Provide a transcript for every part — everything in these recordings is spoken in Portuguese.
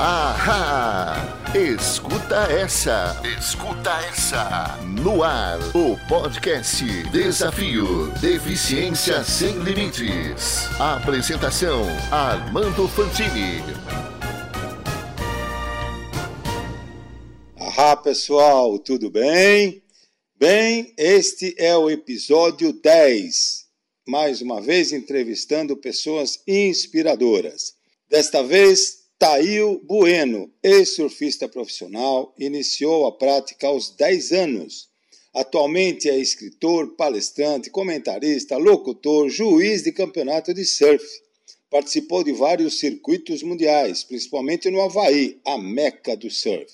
Ahá! Escuta essa! Escuta essa! No ar, o podcast Desafio Deficiência Sem Limites. Apresentação: Armando Fantini. Ahá, pessoal, tudo bem? Bem, este é o episódio 10. Mais uma vez entrevistando pessoas inspiradoras. Desta vez, Tail Bueno, ex-surfista profissional, iniciou a prática aos 10 anos. Atualmente é escritor, palestrante, comentarista, locutor, juiz de campeonato de surf. Participou de vários circuitos mundiais, principalmente no Havaí, a meca do surf.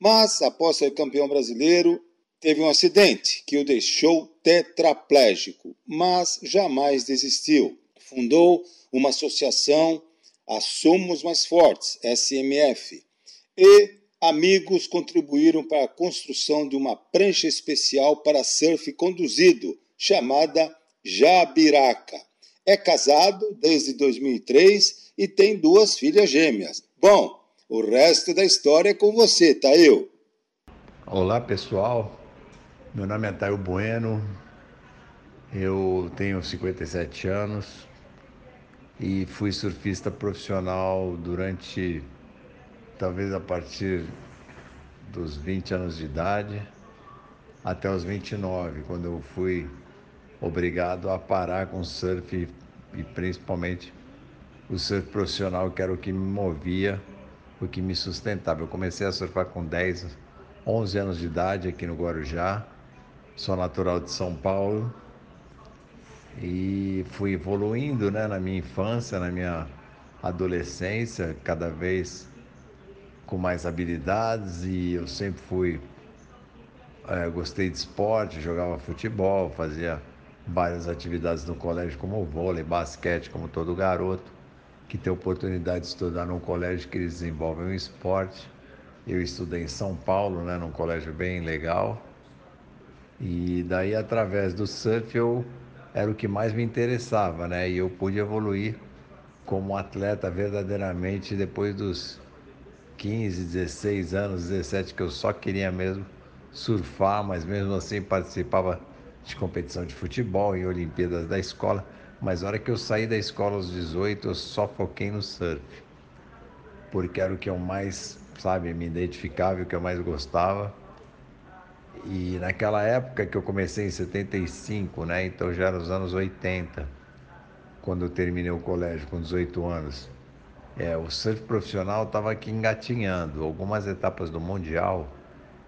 Mas, após ser campeão brasileiro, teve um acidente que o deixou tetraplégico, mas jamais desistiu. Fundou uma associação a Somos Mais Fortes, SMF, e amigos contribuíram para a construção de uma prancha especial para surf conduzido, chamada Jabiraca. É casado desde 2003 e tem duas filhas gêmeas. Bom, o resto da história é com você, Tail. Olá, pessoal. Meu nome é Taio Bueno. Eu tenho 57 anos, e fui surfista profissional durante talvez a partir dos 20 anos de idade até os 29, quando eu fui obrigado a parar com o surf e principalmente o surf profissional, que era o que me movia, o que me sustentava. Eu comecei a surfar com 10, 11 anos de idade aqui no Guarujá, sou natural de São Paulo e fui evoluindo né, na minha infância, na minha adolescência, cada vez com mais habilidades e eu sempre fui é, gostei de esporte, jogava futebol, fazia várias atividades no colégio como vôlei, basquete, como todo garoto que tem oportunidade de estudar num colégio que eles desenvolvem um esporte. Eu estudei em São Paulo, né, num colégio bem legal. E daí através do surf eu era o que mais me interessava, né? E eu pude evoluir como atleta verdadeiramente depois dos 15, 16 anos, 17 que eu só queria mesmo surfar, mas mesmo assim participava de competição de futebol em Olimpíadas da escola. Mas na hora que eu saí da escola aos 18, eu só foquei no surf. Porque era o que eu mais, sabe, me identificava, o que eu mais gostava. E naquela época que eu comecei em 75, né? Então já era nos anos 80, quando eu terminei o colégio com 18 anos. É, o surf profissional estava aqui engatinhando. Algumas etapas do Mundial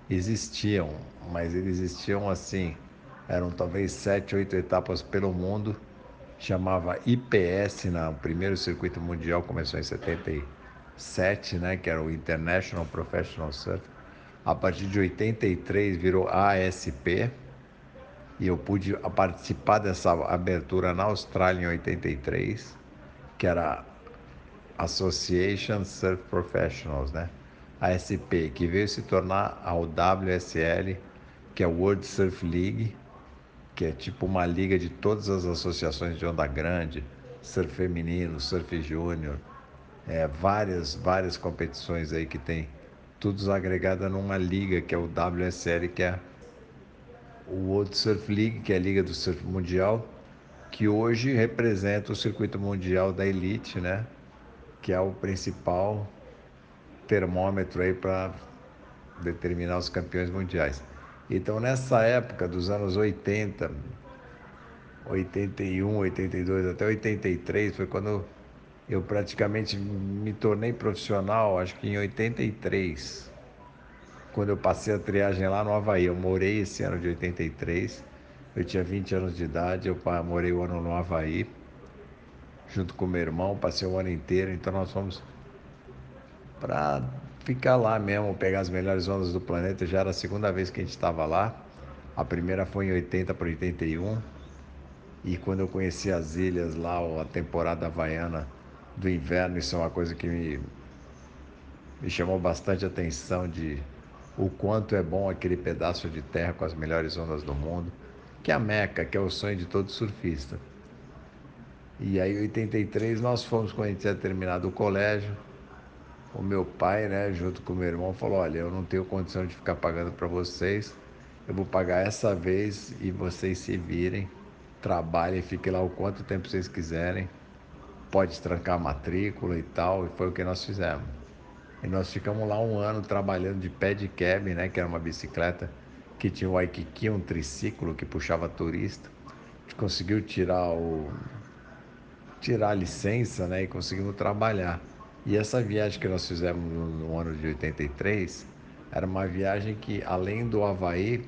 existiam, mas eles existiam assim. Eram talvez sete, oito etapas pelo mundo. Chamava IPS, na, o primeiro circuito mundial começou em 77, né? Que era o International Professional Surf a partir de 83 virou ASP e eu pude participar dessa abertura na Austrália em 83, que era Association Surf Professionals, né? ASP, que veio se tornar a WSL, que é World Surf League, que é tipo uma liga de todas as associações de onda grande, surf feminino, surf júnior, é, várias, várias competições aí que tem todos agregados numa liga que é o WSL, que é o World Surf League, que é a liga do surf mundial, que hoje representa o circuito mundial da elite, né? Que é o principal termômetro aí para determinar os campeões mundiais. Então, nessa época dos anos 80, 81, 82 até 83, foi quando eu praticamente me tornei profissional, acho que em 83, quando eu passei a triagem lá no Havaí. Eu morei esse ano de 83, eu tinha 20 anos de idade, eu morei o ano no Havaí, junto com meu irmão, passei o ano inteiro, então nós fomos para ficar lá mesmo, pegar as melhores ondas do planeta. Já era a segunda vez que a gente estava lá. A primeira foi em 80 para 81. E quando eu conheci as ilhas lá, a temporada havaiana, do inverno, isso é uma coisa que me, me chamou bastante atenção de o quanto é bom aquele pedaço de terra com as melhores ondas do mundo, que é a Meca, que é o sonho de todo surfista. E aí, em 83, nós fomos, quando a gente tinha terminado o colégio, o meu pai, né, junto com o meu irmão, falou: Olha, eu não tenho condição de ficar pagando para vocês, eu vou pagar essa vez e vocês se virem, trabalhem, fiquem lá o quanto tempo vocês quiserem, pode trancar a matrícula e tal, e foi o que nós fizemos. E nós ficamos lá um ano trabalhando de pé de cab, né, que era uma bicicleta que tinha o Waikiki, um triciclo que puxava turista. A gente conseguiu tirar o tirar a licença, né, e conseguimos trabalhar. E essa viagem que nós fizemos no, ano de 83 era uma viagem que, além do Havaí,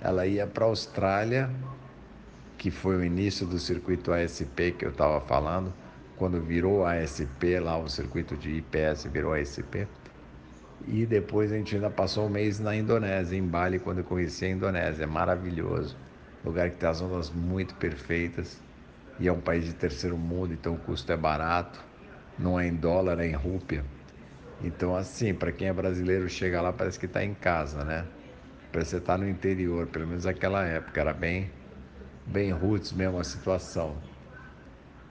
ela ia para a Austrália, que foi o início do circuito ASP que eu estava falando, quando virou ASP lá, o circuito de IPS virou ASP. E depois a gente ainda passou um mês na Indonésia, em Bali, quando eu conheci a Indonésia. É maravilhoso, lugar que tem as ondas muito perfeitas. E é um país de terceiro mundo, então o custo é barato não é em dólar, é em rúpia. Então, assim, para quem é brasileiro, chega lá, parece que está em casa, né? Parece que está no interior, pelo menos naquela época, era bem, bem roots mesmo a situação.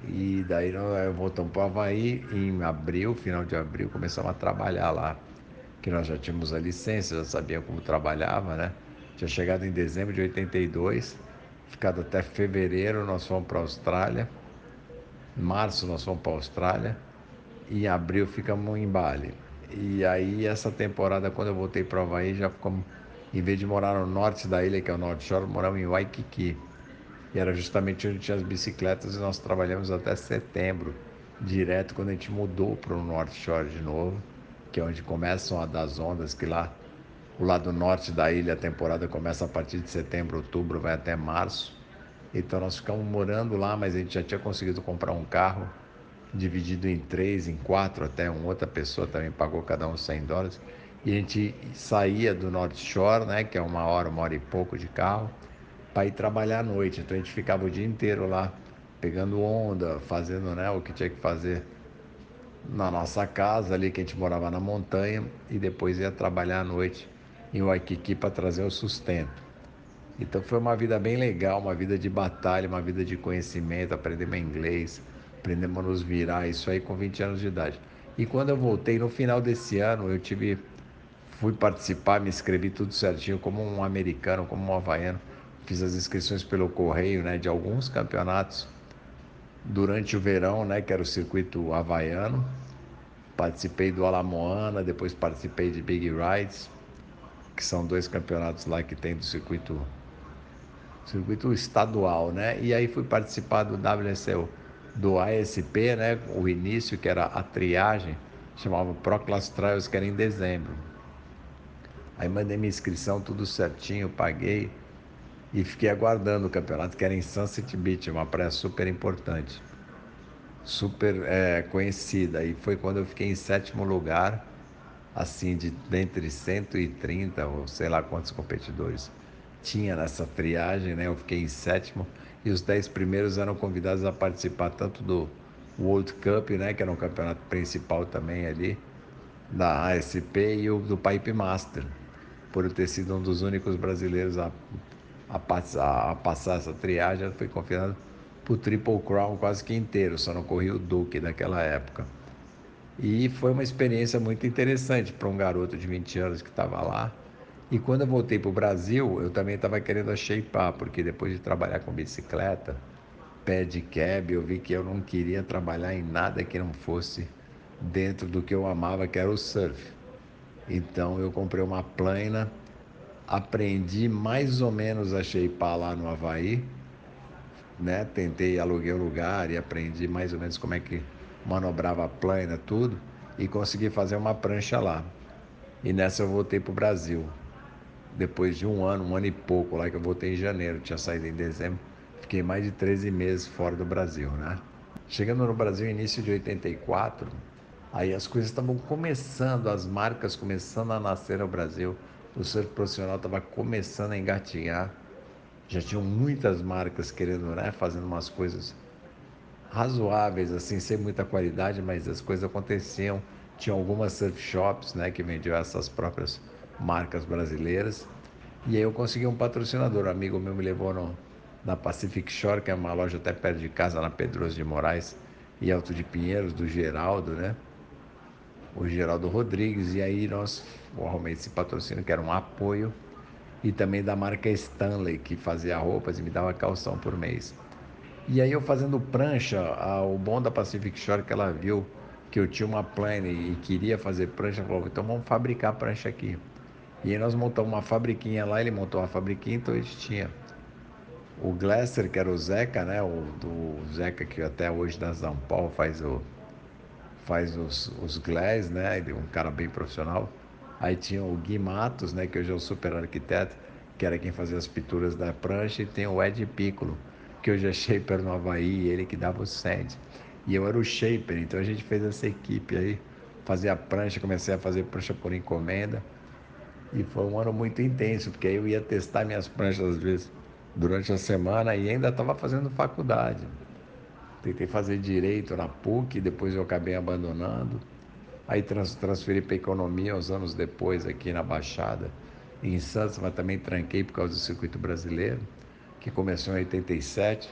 E daí nós voltamos para o Havaí, em abril, final de abril, começamos a trabalhar lá. Que nós já tínhamos a licença, já sabíamos como trabalhava, né? Tinha chegado em dezembro de 82, ficado até fevereiro, nós fomos para a Austrália. Março nós fomos para a Austrália em abril ficamos em Bali. E aí essa temporada, quando eu voltei para o Havaí, já ficamos, em vez de morar no norte da ilha, que é o Norte Shore, moramos em Waikiki. E era justamente onde tinha as bicicletas e nós trabalhamos até setembro, direto quando a gente mudou para o Norte Shore de novo, que é onde começam a das ondas, que lá o lado norte da ilha a temporada começa a partir de setembro, outubro, vai até março. Então nós ficamos morando lá, mas a gente já tinha conseguido comprar um carro dividido em três, em quatro, até uma outra pessoa também pagou cada um 100 dólares. E a gente saía do North Shore, né, que é uma hora, uma hora e pouco de carro, para ir trabalhar à noite. Então a gente ficava o dia inteiro lá, pegando onda, fazendo né, o que tinha que fazer na nossa casa ali, que a gente morava na montanha, e depois ia trabalhar à noite em Waikiki para trazer o sustento. Então foi uma vida bem legal, uma vida de batalha, uma vida de conhecimento, aprender meu inglês, aprendemos a nos virar, isso aí com 20 anos de idade. E quando eu voltei no final desse ano, eu tive fui participar, me inscrevi tudo certinho como um americano, como um havaiano. Fiz as inscrições pelo correio, né, de alguns campeonatos durante o verão, né, que era o circuito havaiano. Participei do Alamoana, depois participei de Big Rides, que são dois campeonatos lá que tem do circuito circuito estadual, né? E aí fui participar do WSL do ASP, né, o início que era a triagem, chamava Pro Class Trials, que era em dezembro. Aí mandei minha inscrição, tudo certinho, paguei e fiquei aguardando o campeonato, que era em Sunset Beach, uma praia super importante, super é, conhecida. E foi quando eu fiquei em sétimo lugar, assim, de entre 130 ou sei lá quantos competidores tinha nessa triagem, né? Eu fiquei em sétimo e os dez primeiros eram convidados a participar tanto do World Cup, né, que era um campeonato principal também ali, da ASP e o do Pipe Master, por eu ter sido um dos únicos brasileiros a, a, passar, a passar essa triagem, eu fui convidado para o Triple Crown quase que inteiro, só não corri o Duke naquela época. E foi uma experiência muito interessante para um garoto de 20 anos que estava lá, e quando eu voltei para o Brasil, eu também estava querendo shapear, porque depois de trabalhar com bicicleta, pé de cab, eu vi que eu não queria trabalhar em nada que não fosse dentro do que eu amava, que era o surf. Então eu comprei uma plana, aprendi mais ou menos a shapear lá no Havaí, né? Tentei, aluguei o lugar e aprendi mais ou menos como é que manobrava a plana, tudo, e consegui fazer uma prancha lá. E nessa eu voltei para o Brasil depois de um ano, um ano e pouco lá, que eu voltei em janeiro, tinha saído em dezembro, fiquei mais de 13 meses fora do Brasil, né? Chegando no Brasil, início de 84, aí as coisas estavam começando, as marcas começando a nascer no Brasil, o surf profissional estava começando a engatinhar, já tinham muitas marcas querendo, né, fazendo umas coisas razoáveis, assim, sem muita qualidade, mas as coisas aconteciam. Tinha algumas surf shops, né, que vendiam essas próprias marcas brasileiras. E aí eu consegui um patrocinador, um amigo meu me levou no, na Pacific Shore, que é uma loja até perto de casa, na Pedroso de Moraes e Alto de Pinheiros, do Geraldo, né? O Geraldo Rodrigues, e aí nós arrumei esse patrocínio que era um apoio, e também da marca Stanley, que fazia roupas e me dava calção por mês. E aí eu fazendo prancha, o bom da Pacific Shore que ela viu que eu tinha uma plane e queria fazer prancha, falou, então vamos fabricar prancha aqui. E aí nós montamos uma fabriquinha lá, ele montou uma fabriquinha, então a gente tinha o Glasser, que era o Zeca, né? O do Zeca que até hoje da São Paulo faz o faz os, os glass, né? É um cara bem profissional. Aí tinha o Gui Matos, né? Que hoje é o super arquiteto, que era quem fazia as pinturas da prancha. E tem o Ed Piccolo, que hoje é shaper no Havaí, ele que dava o sand. E eu era o shaper, então a gente fez essa equipe aí, fazia prancha, comecei a fazer prancha por encomenda. E foi um ano muito intenso, porque aí eu ia testar minhas pranchas às vezes durante a semana e ainda estava fazendo faculdade. Tentei fazer direito na PUC, depois eu acabei abandonando. Aí trans, transferi para economia uns anos depois aqui na Baixada, em Santos, mas também tranquei por causa do circuito brasileiro, que começou em 87.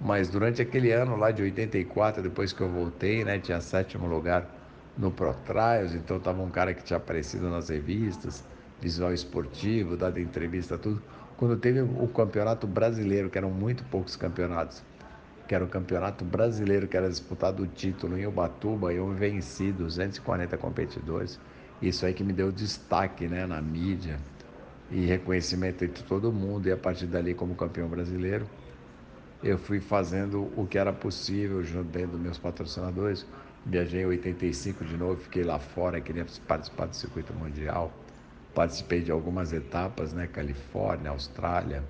Mas durante aquele ano lá de 84, depois que eu voltei, né, tinha sétimo lugar no Pro Trials, então estava um cara que tinha aparecido nas revistas, visual esportivo, dado entrevista, tudo. Quando teve o campeonato brasileiro, que eram muito poucos campeonatos, que era o campeonato brasileiro, que era disputado o título em Ubatuba, eu venci 240 competidores. Isso aí que me deu destaque né, na mídia e reconhecimento entre todo mundo. E a partir dali, como campeão brasileiro, eu fui fazendo o que era possível junto dentro dos meus patrocinadores. Viajei em 85 de novo, fiquei lá fora, queria participar do circuito mundial. Participei de algumas etapas, né? Califórnia, Austrália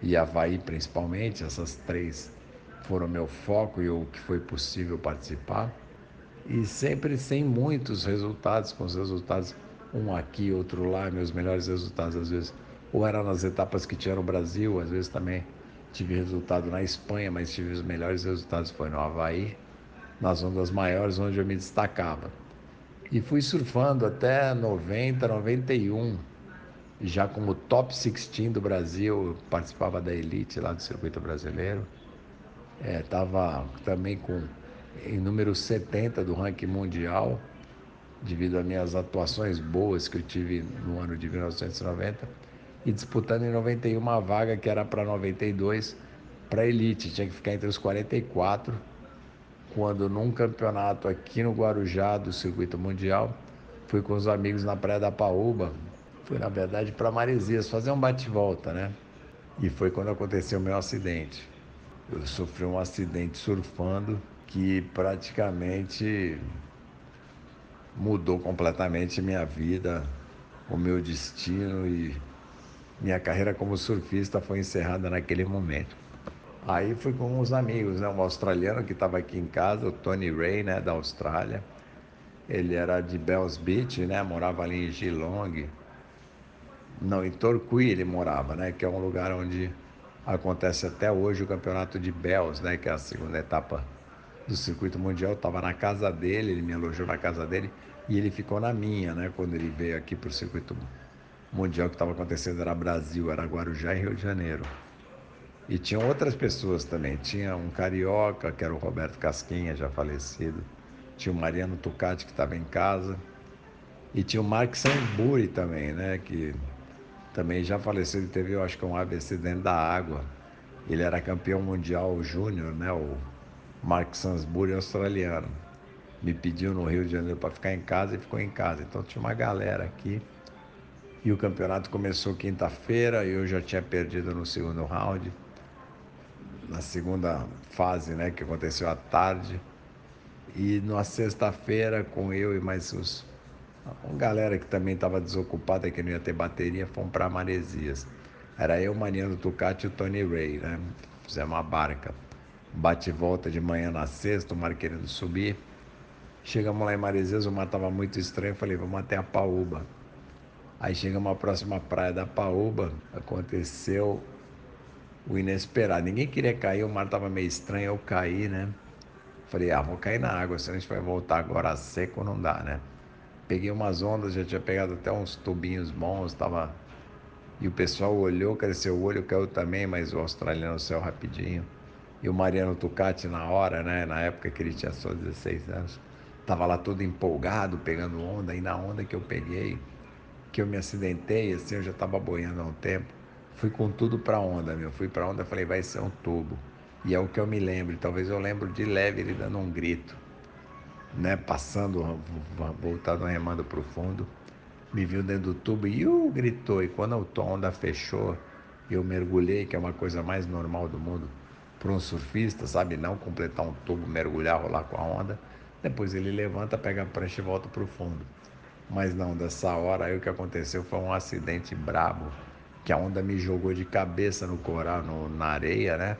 e Havaí principalmente, essas três foram meu foco e o que foi possível participar. E sempre sem muitos resultados, com os resultados um aqui, outro lá, meus melhores resultados às vezes ou eram nas etapas que tinha no Brasil, às vezes também tive resultado na Espanha, mas tive os melhores resultados foi no Havaí, nas ondas maiores onde eu me destacava. E fui surfando até 90, 91, já como top 16 do Brasil, participava da elite lá do circuito brasileiro. Estava é, também com em número 70 do ranking mundial, devido às minhas atuações boas que eu tive no ano de 1990, e disputando em 91 uma vaga que era para 92 para elite, tinha que ficar entre os 44, quando num campeonato aqui no Guarujá do circuito mundial, fui com os amigos na Praia da Paúba, fui na verdade para Maresias fazer um bate-volta, né? E foi quando aconteceu o meu acidente eu sofri um acidente surfando que praticamente mudou completamente minha vida, o meu destino e minha carreira como surfista foi encerrada naquele momento. Aí fui com uns amigos, né? um australiano que estava aqui em casa, o Tony Ray, né, da Austrália. Ele era de Bells Beach, né, morava ali em Geelong. Não, em Torquay ele morava, né, que é um lugar onde Acontece até hoje o campeonato de Bells, né, que é a segunda etapa do circuito mundial. Estava na casa dele, ele me alojou na casa dele e ele ficou na minha, né, quando ele veio aqui para o circuito mundial que estava acontecendo era Brasil, era Guarujá e Rio de Janeiro. E tinham outras pessoas também. Tinha um carioca, que era o Roberto Casquinha, já falecido. Tinha o Mariano Tucati, que estava em casa. E tinha o Mark Samburi também, né? Que também já faleceu, ele teve, eu acho que um AVC dentro da água. Ele era campeão mundial júnior, né? O Mark Sansbury australiano. Me pediu no Rio de Janeiro para ficar em casa e ficou em casa. Então tinha uma galera aqui. E o campeonato começou quinta-feira e eu já tinha perdido no segundo round. Na segunda fase, né, que aconteceu à tarde. E na sexta-feira, com eu e mais os uma galera que também estava desocupada, que não ia ter bateria, fomos para Maresias. Era eu, Mariano Tucati e o Tony Ray, né? Fizemos uma barca. Bate volta de manhã na sexta, o mar querendo subir. Chegamos lá em Maresias, o mar estava muito estranho, falei, vamos até a Paúba. Aí chegamos à próxima praia da Paúba, aconteceu o inesperado. Ninguém queria cair, o mar estava meio estranho, eu caí, né? Falei, ah, vou cair na água, senão a gente vai voltar agora seco, não dá, né? Peguei umas ondas, já tinha pegado até uns tubinhos bons, estava. E o pessoal olhou, cresceu o olho, caiu também, mas o australiano saiu rapidinho. E o Mariano Tucati na hora, né? Na época que ele tinha só 16 anos, Tava lá todo empolgado, pegando onda, e na onda que eu peguei, que eu me acidentei, assim, eu já tava boiando há um tempo, fui com tudo pra onda, meu. Fui pra onda, falei, vai ser um tubo. E é o que eu me lembro, talvez eu lembro de leve ele dando um grito, né? Passando, voltado remando pro fundo, me viu dentro do tubo e uh, gritou. E quando a onda fechou, eu mergulhei, que é uma coisa mais normal do mundo para um surfista, sabe? Não completar um tubo, mergulhar, rolar com a onda. Depois ele levanta, pega a prancha e volta para o fundo. Mas não, dessa hora aí o que aconteceu foi um acidente brabo, que a onda me jogou de cabeça no coral, no, na areia, né?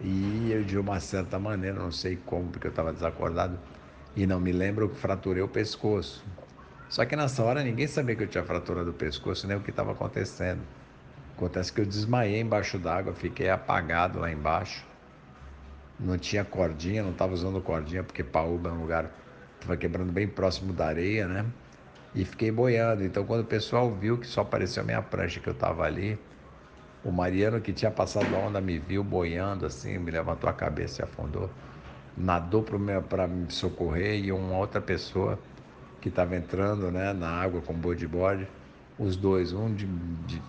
E eu de uma certa maneira, não sei como, porque eu estava desacordado, e não me lembro que fraturei o pescoço. Só que nessa hora ninguém sabia que eu tinha fraturado o pescoço, nem o que estava acontecendo. Acontece que eu desmaiei embaixo d'água, fiquei apagado lá embaixo. Não tinha cordinha, não estava usando cordinha, porque Paúba é um lugar que estava quebrando bem próximo da areia, né? E fiquei boiando. Então, quando o pessoal viu que só apareceu a minha prancha que eu estava ali, o Mariano, que tinha passado a onda, me viu boiando assim, me levantou a cabeça e afundou. Nadou para me socorrer e uma outra pessoa que estava entrando né, na água com bodyboard, os dois, um de, de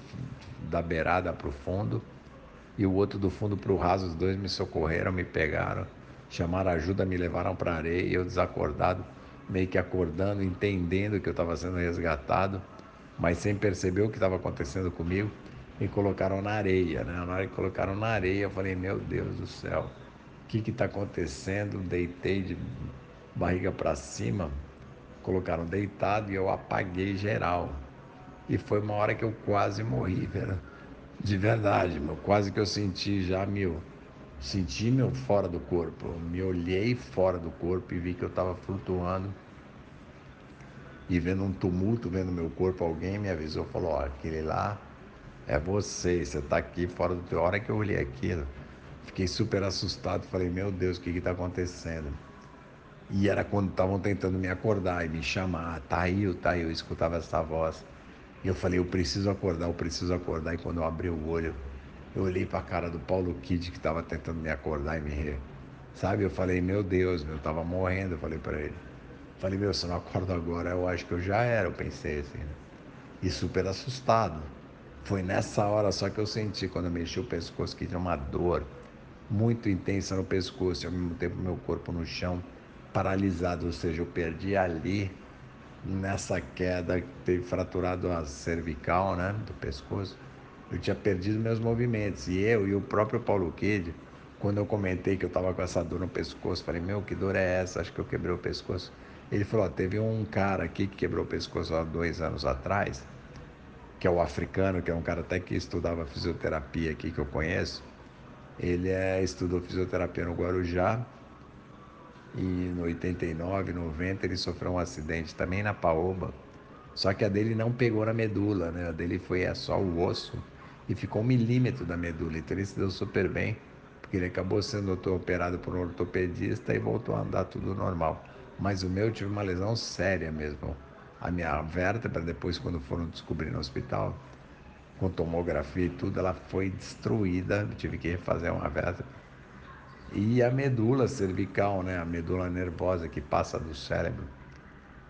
da beirada para o fundo e o outro do fundo para o raso. Os dois me socorreram, me pegaram, chamaram ajuda, me levaram para a areia eu desacordado, meio que acordando, entendendo que eu estava sendo resgatado, mas sem perceber o que estava acontecendo comigo, me colocaram na areia. Né? Na hora que colocaram na areia, eu falei: Meu Deus do céu, o que está acontecendo? Deitei de barriga para cima, colocaram deitado e eu apaguei geral. E foi uma hora que eu quase morri, velho. De verdade, meu. Quase que eu senti já, meu. Senti meu fora do corpo. Eu me olhei fora do corpo e vi que eu estava flutuando. E vendo um tumulto, vendo meu corpo, alguém me avisou, falou, ó, aquele lá é você, você está aqui fora do teu. A hora que eu olhei aquilo, fiquei super assustado, falei, meu Deus, o que está acontecendo? E era quando estavam tentando me acordar e me chamar, tá aí, tá eu escutava essa voz. E eu falei, eu preciso acordar, eu preciso acordar. E quando eu abri o olho, eu olhei para a cara do Paulo Kid que estava tentando me acordar e me rir. Sabe? Eu falei, meu Deus, eu tava morrendo. Eu falei para ele. Falei, meu, se eu não acordo agora, eu acho que eu já era. Eu pensei assim. Né? E super assustado. Foi nessa hora só que eu senti, quando eu mexi o pescoço, que tinha uma dor muito intensa no pescoço e ao mesmo tempo meu corpo no chão, paralisado. Ou seja, eu perdi ali nessa queda, teve fraturado a cervical, né, do pescoço, eu tinha perdido meus movimentos. E eu e o próprio Paulo Kid, quando eu comentei que eu estava com essa dor no pescoço, falei, meu, que dor é essa? Acho que eu quebrei o pescoço. Ele falou, teve um cara aqui que quebrou o pescoço há dois anos atrás, que é o africano, que é um cara até que estudava fisioterapia aqui, que eu conheço. Ele é, estudou fisioterapia no Guarujá, e no 89, 90 ele sofreu um acidente também na Paoba. Só que a dele não pegou na medula, né? A dele foi é só o osso e ficou um milímetro da medula. Então ele se deu super bem, porque ele acabou sendo operado por um ortopedista e voltou a andar tudo normal. Mas o meu tive uma lesão séria mesmo. A minha vértebra, depois quando foram descobrir no hospital, com tomografia e tudo, ela foi destruída. Tive que refazer uma vértebra e a medula cervical, né? a medula nervosa que passa do cérebro,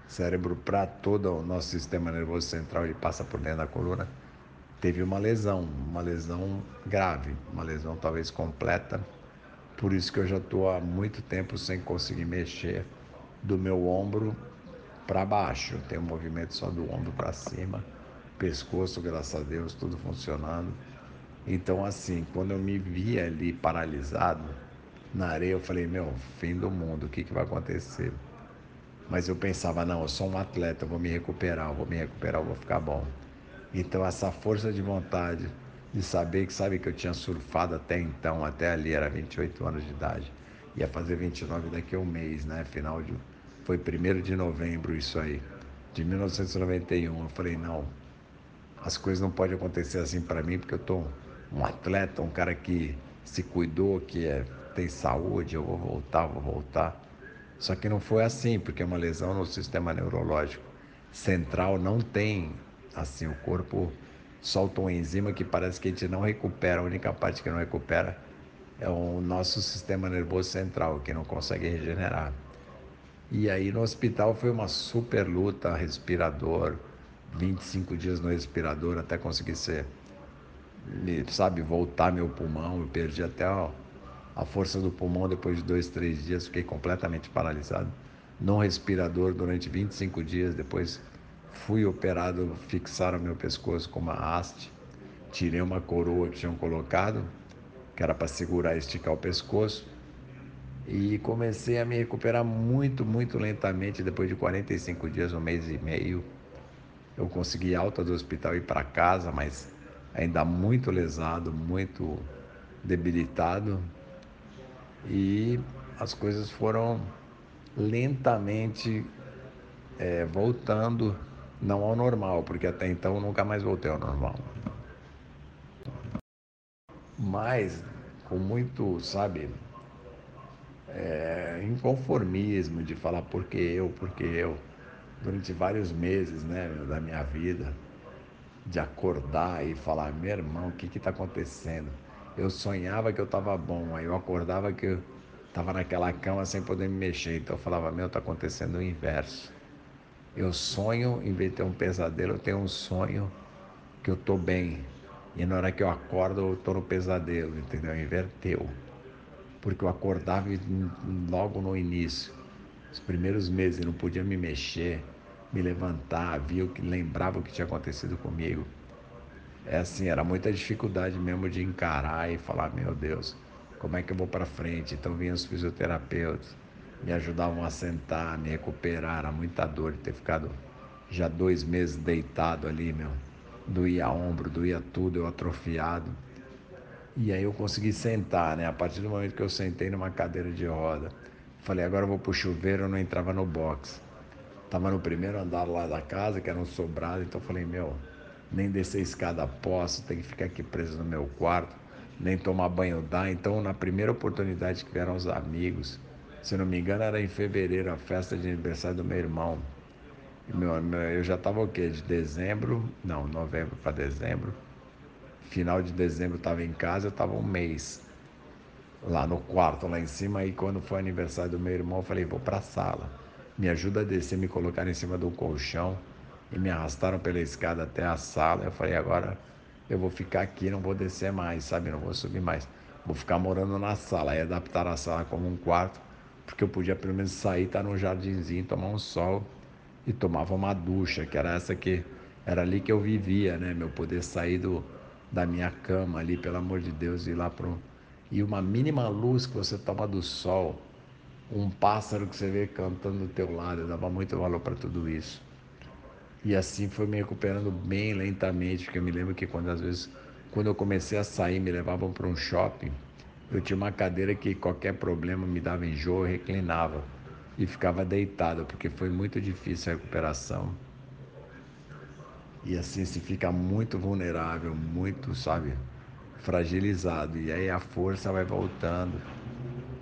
cérebro para todo o nosso sistema nervoso central, ele passa por dentro da coluna, teve uma lesão, uma lesão grave, uma lesão talvez completa. Por isso que eu já estou há muito tempo sem conseguir mexer do meu ombro para baixo. Tem um movimento só do ombro para cima, pescoço, graças a Deus, tudo funcionando. Então, assim, quando eu me vi ali paralisado, na areia, eu falei, meu, fim do mundo, o que, que vai acontecer? Mas eu pensava, não, eu sou um atleta, eu vou me recuperar, eu vou me recuperar, eu vou ficar bom. Então essa força de vontade de saber que sabe que eu tinha surfado até então, até ali era 28 anos de idade, ia fazer 29 daqui a um mês, né? Final de foi 1 de novembro isso aí, de 1991. Eu falei, não, as coisas não podem acontecer assim para mim, porque eu tô um atleta, um cara que se cuidou, que é tem saúde, eu vou voltar, vou voltar. Só que não foi assim, porque é uma lesão no sistema neurológico central não tem, assim, o corpo solta uma enzima que parece que a gente não recupera, a única parte que não recupera é o nosso sistema nervoso central, que não consegue regenerar. E aí no hospital foi uma super luta, respirador, 25 dias no respirador até conseguir ser, sabe, voltar meu pulmão. Eu perdi até a força do pulmão depois de dois, três dias, fiquei completamente paralisado. No respirador durante 25 dias, depois fui operado, fixaram meu pescoço com uma haste, tirei uma coroa que tinham colocado, que era para segurar e esticar o pescoço, e comecei a me recuperar muito, muito lentamente. Depois de 45 dias, um mês e meio, eu consegui alta do hospital e ir para casa, mas ainda muito lesado, muito debilitado. E as coisas foram lentamente é, voltando, não ao normal, porque até então eu nunca mais voltei ao normal. Mas com muito, sabe, é, inconformismo de falar porque eu, porque eu, durante vários meses né, da minha vida, de acordar e falar, meu irmão, o que está acontecendo? Eu sonhava que eu estava bom, aí eu acordava que eu estava naquela cama sem poder me mexer, então eu falava, meu, está acontecendo o inverso. Eu sonho, em vez de ter um pesadelo, eu tenho um sonho que eu estou bem. E na hora que eu acordo, eu estou no pesadelo, entendeu? Inverteu porque eu acordava logo no início, os primeiros meses, não podia me mexer, me levantar, via o que lembrava o que tinha acontecido comigo. É assim, era muita dificuldade mesmo de encarar e falar, meu Deus, como é que eu vou para frente? Então vinham os fisioterapeutas, me ajudavam a sentar, me recuperar, era muita dor de ter ficado já dois meses deitado ali, meu. Doía ombro, doía tudo, eu atrofiado. E aí eu consegui sentar, né? A partir do momento que eu sentei numa cadeira de roda, falei, agora eu vou pro chuveiro, eu não entrava no box. Tava no primeiro andar lá da casa, que era um sobrado, então falei, meu, nem descer escada posso, tem que ficar aqui preso no meu quarto, nem tomar banho dá. Então, na primeira oportunidade que vieram os amigos, se não me engano, era em fevereiro, a festa de aniversário do meu irmão. Meu, eu já estava o quê? De dezembro, não, novembro para dezembro final de dezembro estava em casa, eu estava um mês lá no quarto, lá em cima. Aí quando foi aniversário do meu irmão, eu falei, vou para a sala. Me ajuda a descer, me colocaram em cima do colchão e me arrastaram pela escada até a sala. Eu falei, agora eu vou ficar aqui, não vou descer mais, sabe? Não vou subir mais. Vou ficar morando na sala. Aí adaptar a sala como um quarto, porque eu podia pelo menos sair, estar tá num jardinzinho, tomar um sol e tomava uma ducha, que era essa que era ali que eu vivia, né? Meu poder sair do da minha cama ali, pelo amor de Deus, ir lá para E uma mínima luz que você toma do sol, um pássaro que você vê cantando do teu lado, eu dava muito valor para tudo isso. E assim foi me recuperando bem lentamente, porque eu me lembro que quando às vezes, quando eu comecei a sair, me levavam para um shopping, eu tinha uma cadeira que qualquer problema me dava enjoo, eu reclinava e ficava deitado, porque foi muito difícil a recuperação. E assim se fica muito vulnerável, muito, sabe, fragilizado. E aí a força vai voltando.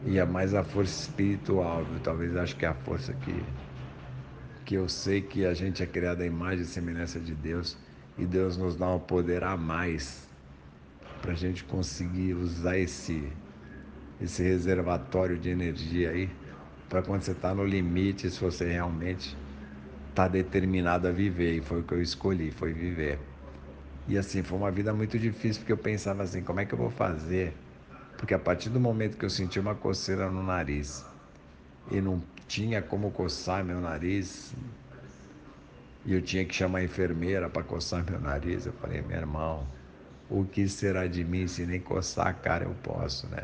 E é mais a força espiritual, viu? talvez acho que é a força que, que eu sei que a gente é criado à imagem e semelhança de Deus. E Deus nos dá um poder a mais para a gente conseguir usar esse, esse reservatório de energia aí para quando você está no limite, se você realmente está determinado a viver e foi o que eu escolhi, foi viver. E assim, foi uma vida muito difícil porque eu pensava assim, como é que eu vou fazer? Porque a partir do momento que eu senti uma coceira no nariz e não tinha como coçar meu nariz, e eu tinha que chamar a enfermeira para coçar meu nariz, eu falei, meu irmão, o que será de mim se nem coçar a cara eu posso, né?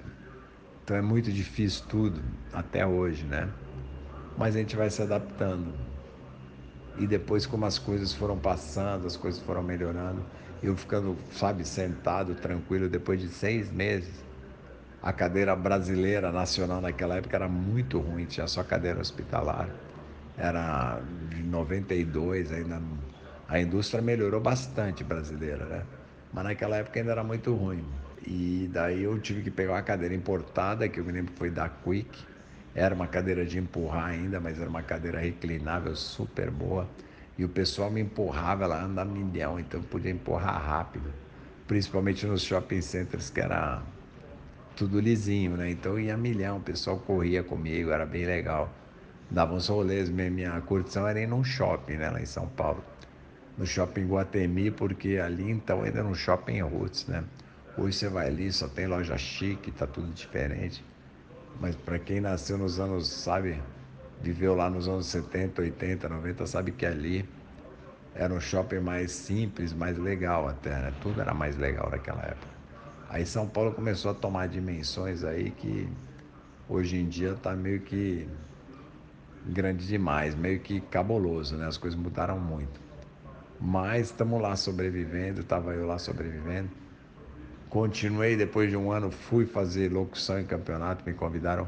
Então é muito difícil tudo, até hoje, né? Mas a gente vai se adaptando. E depois, como as coisas foram passando, as coisas foram melhorando, eu ficando, sabe, sentado, tranquilo, depois de seis meses. A cadeira brasileira, nacional naquela época era muito ruim, tinha só cadeira hospitalar. Era de 92, ainda a indústria melhorou bastante brasileira, né? Mas naquela época ainda era muito ruim. E daí eu tive que pegar uma cadeira importada, que eu me lembro que foi da Quick, era uma cadeira de empurrar ainda, mas era uma cadeira reclinável super boa. E o pessoal me empurrava, ela anda milhão, então eu podia empurrar rápido. Principalmente nos shopping centers, que era tudo lisinho, né? Então ia milhão, o pessoal corria comigo, era bem legal. dava uns rolês. Minha, minha curtição era ir num shopping, né, lá em São Paulo. No shopping Guatemi, porque ali então ainda no shopping roots, né? Hoje você vai ali, só tem loja chique, tá tudo diferente. Mas para quem nasceu nos anos, sabe, viveu lá nos anos 70, 80, 90, sabe que ali era um shopping mais simples, mais legal até, né? Tudo era mais legal naquela época. Aí São Paulo começou a tomar dimensões aí que hoje em dia está meio que grande demais, meio que cabuloso, né? As coisas mudaram muito. Mas estamos lá sobrevivendo, estava eu lá sobrevivendo. Continuei depois de um ano, fui fazer locução em campeonato, me convidaram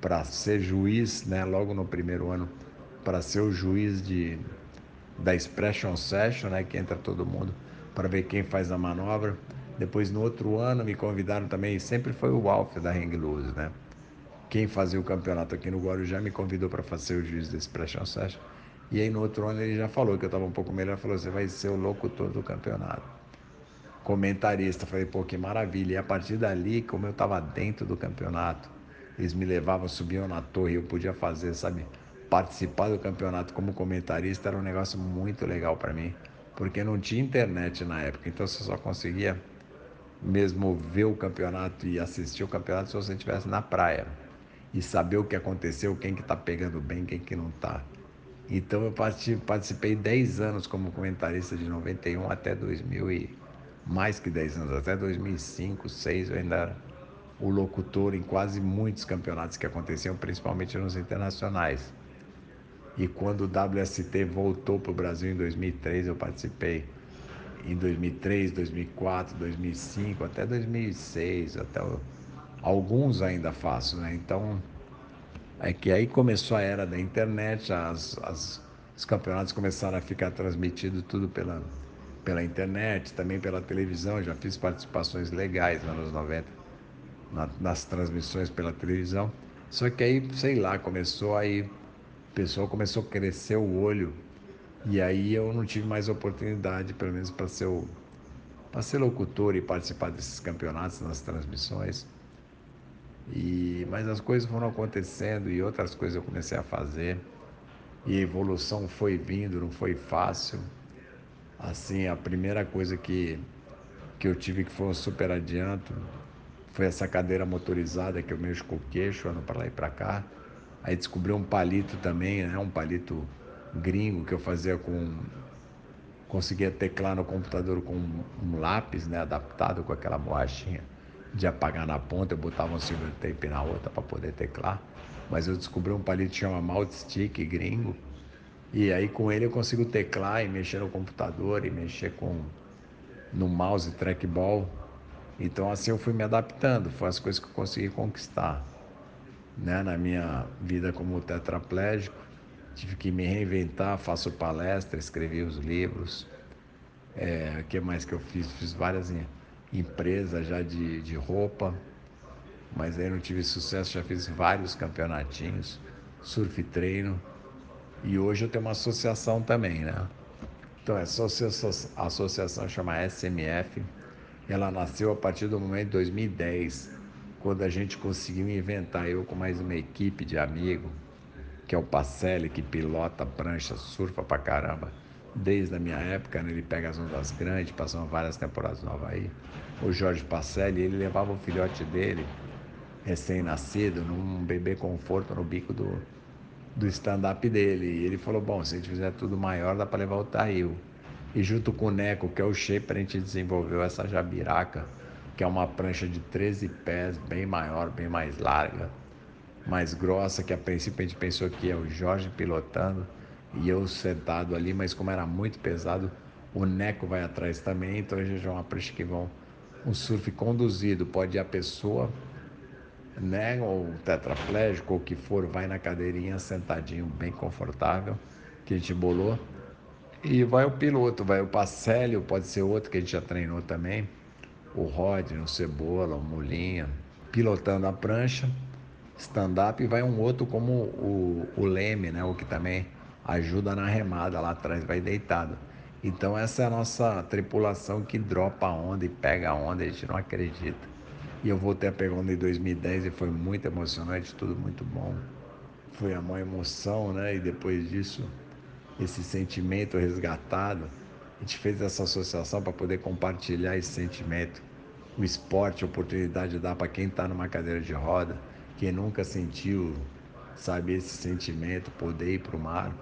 para ser juiz, né? Logo no primeiro ano, para ser o juiz de da Expression Session, né? Que entra todo mundo para ver quem faz a manobra. Depois, no outro ano, me convidaram também, sempre foi o Alf da Hang Loose, né? Quem fazia o campeonato aqui no Guarujá me convidou para fazer o juiz desse Expression Session. E aí, no outro ano, ele já falou que eu estava um pouco melhor, falou: você vai ser o locutor do campeonato. Comentarista. Falei, pô, que maravilha. E a partir dali, como eu estava dentro do campeonato, eles me levavam, subiam na torre, eu podia fazer, sabe? Participar do campeonato como comentarista era um negócio muito legal para mim, porque não tinha internet na época, então você só conseguia mesmo ver o campeonato e assistir o campeonato se você estivesse na praia e saber o que aconteceu, quem que tá pegando bem, quem que não tá. Então eu participei 10 anos como comentarista de 91 até 2000 e mais que 10 anos, até 2005, 2006 eu ainda era o locutor em quase muitos campeonatos que aconteciam, principalmente nos internacionais. E quando o WST voltou para o Brasil em 2003, eu participei em 2003, 2004, 2005, até 2006, até alguns ainda faço, né? Então é que aí começou a era da internet, as, as, os campeonatos começaram a ficar transmitidos tudo pela, pela internet, também pela televisão, já fiz participações legais nos anos 90 na, nas transmissões pela televisão. Só que aí, sei lá, começou aí, o pessoal começou a crescer o olho e aí eu não tive mais oportunidade, pelo menos para ser, ser locutor e participar desses campeonatos nas transmissões. E, mas as coisas foram acontecendo e outras coisas eu comecei a fazer. E a evolução foi vindo, não foi fácil. Assim, a primeira coisa que, que eu tive que foi um super adianto foi essa cadeira motorizada que eu mexo com o queixo, ando para lá e para cá. Aí descobri um palito também, né? um palito gringo que eu fazia com. Conseguia teclar no computador com um lápis, né? Adaptado com aquela borrachinha de apagar na ponta, eu botava um silver tape na outra para poder teclar. Mas eu descobri um palito que chama Malt Stick gringo. E aí com ele eu consigo teclar e mexer no computador e mexer com no mouse trackball. Então assim eu fui me adaptando, foi as coisas que eu consegui conquistar. Né, na minha vida como tetraplégico, tive que me reinventar, faço palestra, escrevi os livros. É, o que mais que eu fiz? Fiz várias empresas já de, de roupa, mas aí não tive sucesso, já fiz vários campeonatinhos, surf treino. E hoje eu tenho uma associação também, né? Então, essa associação chama SMF. Ela nasceu a partir do momento de 2010, quando a gente conseguiu inventar, eu com mais uma equipe de amigos, que é o Pacelli, que pilota prancha, surfa pra caramba. Desde a minha época, né? ele pega as ondas grandes, passou várias temporadas no Havaí. O Jorge Pacelli, ele levava o filhote dele, recém-nascido, num bebê conforto no bico do, do stand-up dele. E ele falou: Bom, se a gente fizer tudo maior, dá para levar o Tail. E junto com o Neco, que é o shaper, a gente desenvolveu essa jabiraca, que é uma prancha de 13 pés, bem maior, bem mais larga mais grossa, que a princípio a gente pensou que é o Jorge pilotando e eu sentado ali, mas como era muito pesado, o Neco vai atrás também, então a gente é uma prancha que vão um surf conduzido, pode ir a pessoa, né, ou tetraplégico, ou o que for, vai na cadeirinha sentadinho, bem confortável, que a gente bolou. E vai o piloto, vai o Pacélio, pode ser outro que a gente já treinou também, o Rod, o Cebola, o Molinha, pilotando a prancha stand-up e vai um outro como o, o Leme, né? O que também ajuda na remada lá atrás, vai deitado. Então essa é a nossa tripulação que dropa a onda e pega a onda, a gente não acredita. E eu voltei a pegar onda em 2010 e foi muito emocionante, tudo muito bom. foi a maior emoção, né? E depois disso, esse sentimento resgatado, a gente fez essa associação para poder compartilhar esse sentimento. O esporte, a oportunidade de dar para quem está numa cadeira de roda, quem nunca sentiu, sabe, esse sentimento, poder ir para o mar.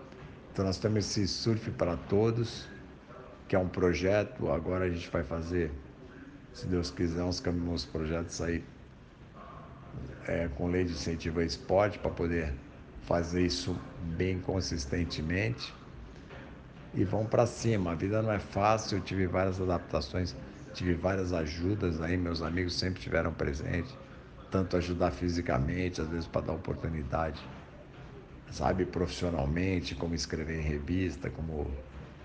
Então nós temos esse surf para todos, que é um projeto. Agora a gente vai fazer, se Deus quiser, uns caminhos projetos aí é, com lei de incentivo ao esporte para poder fazer isso bem consistentemente e vão para cima. A vida não é fácil, eu tive várias adaptações, tive várias ajudas aí, meus amigos sempre tiveram presente, tanto ajudar fisicamente, às vezes para dar oportunidade, sabe, profissionalmente, como escrever em revista, como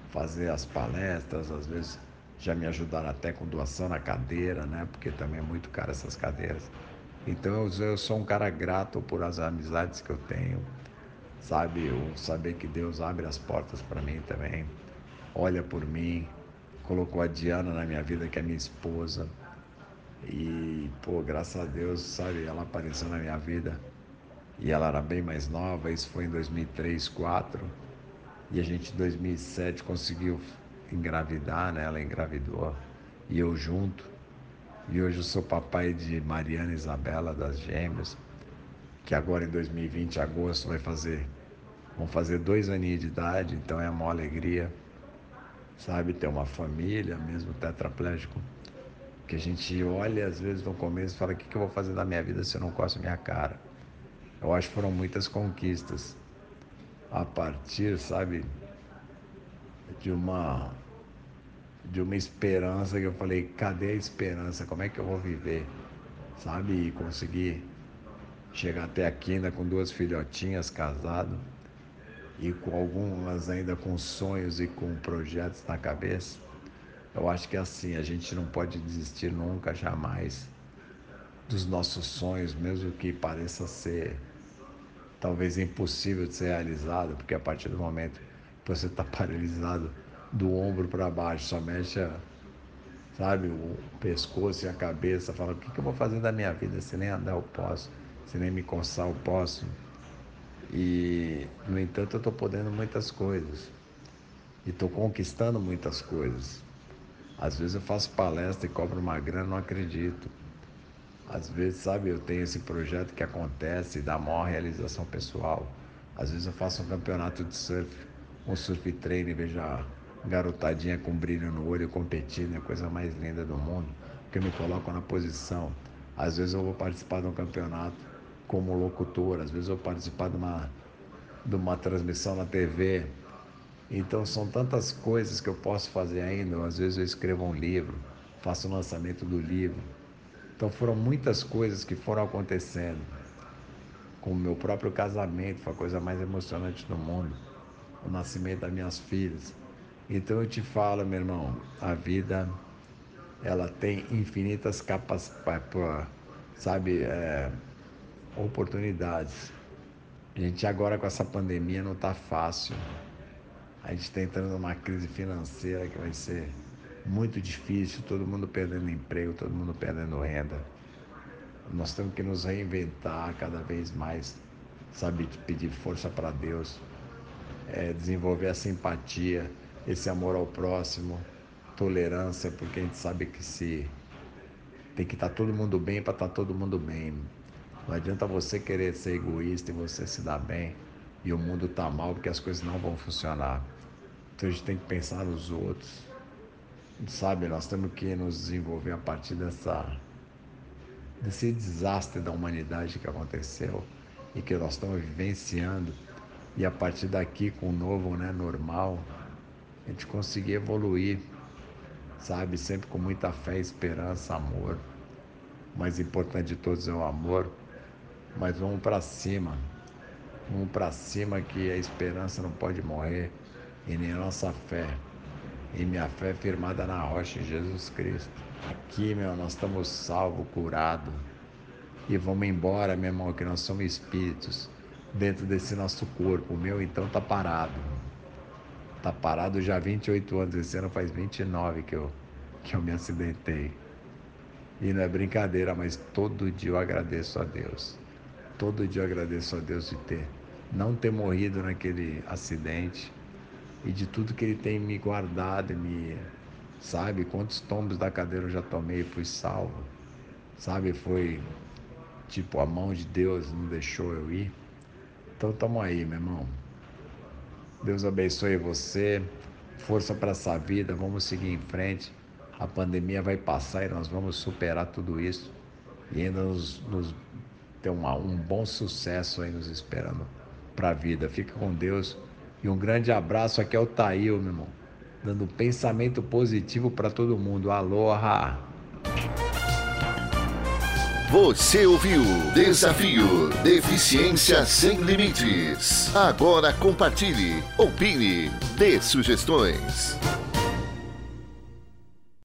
fazer as palestras, às vezes já me ajudaram até com doação na cadeira, né? Porque também é muito caro essas cadeiras. Então eu, sou um cara grato por as amizades que eu tenho, sabe? O saber que Deus abre as portas para mim também, olha por mim, colocou a Diana na minha vida, que é minha esposa. E, pô, graças a Deus, sabe, ela apareceu na minha vida. E ela era bem mais nova, isso foi em 2003, 2004. E a gente em 2007 conseguiu engravidar, né? Ela engravidou e eu junto. E hoje eu sou papai de Mariana Isabela das Gêmeas, que agora em 2020, agosto, vai fazer, vão fazer dois aninhos de idade, então é uma alegria, sabe, ter uma família, mesmo tetraplégico, que a gente olha às vezes no começo e fala, o que, que eu vou fazer da minha vida se eu não coço minha cara? Eu acho que foram muitas conquistas a partir, sabe, de uma de uma esperança que eu falei, cadê a esperança? Como é que eu vou viver? Sabe? E conseguir chegar até aqui ainda com duas filhotinhas casado e com algumas ainda com sonhos e com projetos na cabeça. Eu acho que é assim, a gente não pode desistir nunca, jamais dos nossos sonhos, mesmo que pareça ser talvez impossível de ser realizado, porque a partir do momento que você está paralisado do ombro para baixo, só mexe, sabe, o pescoço e a cabeça, fala, o que, que eu vou fazer da minha vida se nem andar eu posso, se nem me coçar eu posso. E, no entanto, eu estou podendo muitas coisas. E estou conquistando muitas coisas. Às vezes eu faço palestra e cobro uma grana, não acredito. Às vezes, sabe, eu tenho esse projeto que acontece e dá maior realização pessoal. Às vezes eu faço um campeonato de surf, um surf treino e vejo a garotadinha com brilho no olho competindo, é a coisa mais linda do mundo, porque me colocam na posição. Às vezes eu vou participar de um campeonato como locutor, às vezes eu vou participar de uma, de uma transmissão na TV. Então são tantas coisas que eu posso fazer ainda. Às vezes eu escrevo um livro, faço o lançamento do livro. Então foram muitas coisas que foram acontecendo. Com o meu próprio casamento, foi a coisa mais emocionante do mundo. O nascimento das minhas filhas. Então eu te falo, meu irmão, a vida ela tem infinitas capas, sabe, é, oportunidades. A gente agora com essa pandemia não está fácil. A gente está entrando numa crise financeira que vai ser muito difícil, todo mundo perdendo emprego, todo mundo perdendo renda. Nós temos que nos reinventar cada vez mais, sabe, pedir força para Deus, é, desenvolver a simpatia esse amor ao próximo, tolerância, porque a gente sabe que se tem que estar tá todo mundo bem para estar tá todo mundo bem. Não adianta você querer ser egoísta e você se dar bem e o mundo tá mal porque as coisas não vão funcionar. Então a gente tem que pensar nos outros. Sabe, nós temos que nos desenvolver a partir dessa desse desastre da humanidade que aconteceu e que nós estamos vivenciando e a partir daqui com o novo, né, normal, a gente conseguir evoluir, sabe? Sempre com muita fé, esperança, amor. O mais importante de todos é o amor. Mas vamos para cima. Vamos para cima que a esperança não pode morrer e nem a nossa fé. E minha fé firmada na rocha em Jesus Cristo. Aqui, meu, nós estamos salvos, curados. E vamos embora, meu irmão, que nós somos espíritos dentro desse nosso corpo. O meu então tá parado. Tá parado já há 28 anos, esse ano faz 29 que eu, que eu me acidentei. E não é brincadeira, mas todo dia eu agradeço a Deus. Todo dia eu agradeço a Deus de ter não ter morrido naquele acidente e de tudo que ele tem me guardado e me. Sabe? Quantos tombos da cadeira eu já tomei e fui salvo. Sabe? Foi tipo a mão de Deus não deixou eu ir. Então tamo aí, meu irmão. Deus abençoe você. Força para essa vida. Vamos seguir em frente. A pandemia vai passar e nós vamos superar tudo isso. E ainda nos, nos ter uma, um bom sucesso aí nos esperando para a vida. Fica com Deus. E um grande abraço aqui é o Tail, meu irmão. Dando pensamento positivo para todo mundo. Aloha! Você ouviu Desafio Deficiência Sem Limites. Agora compartilhe, opine, dê sugestões.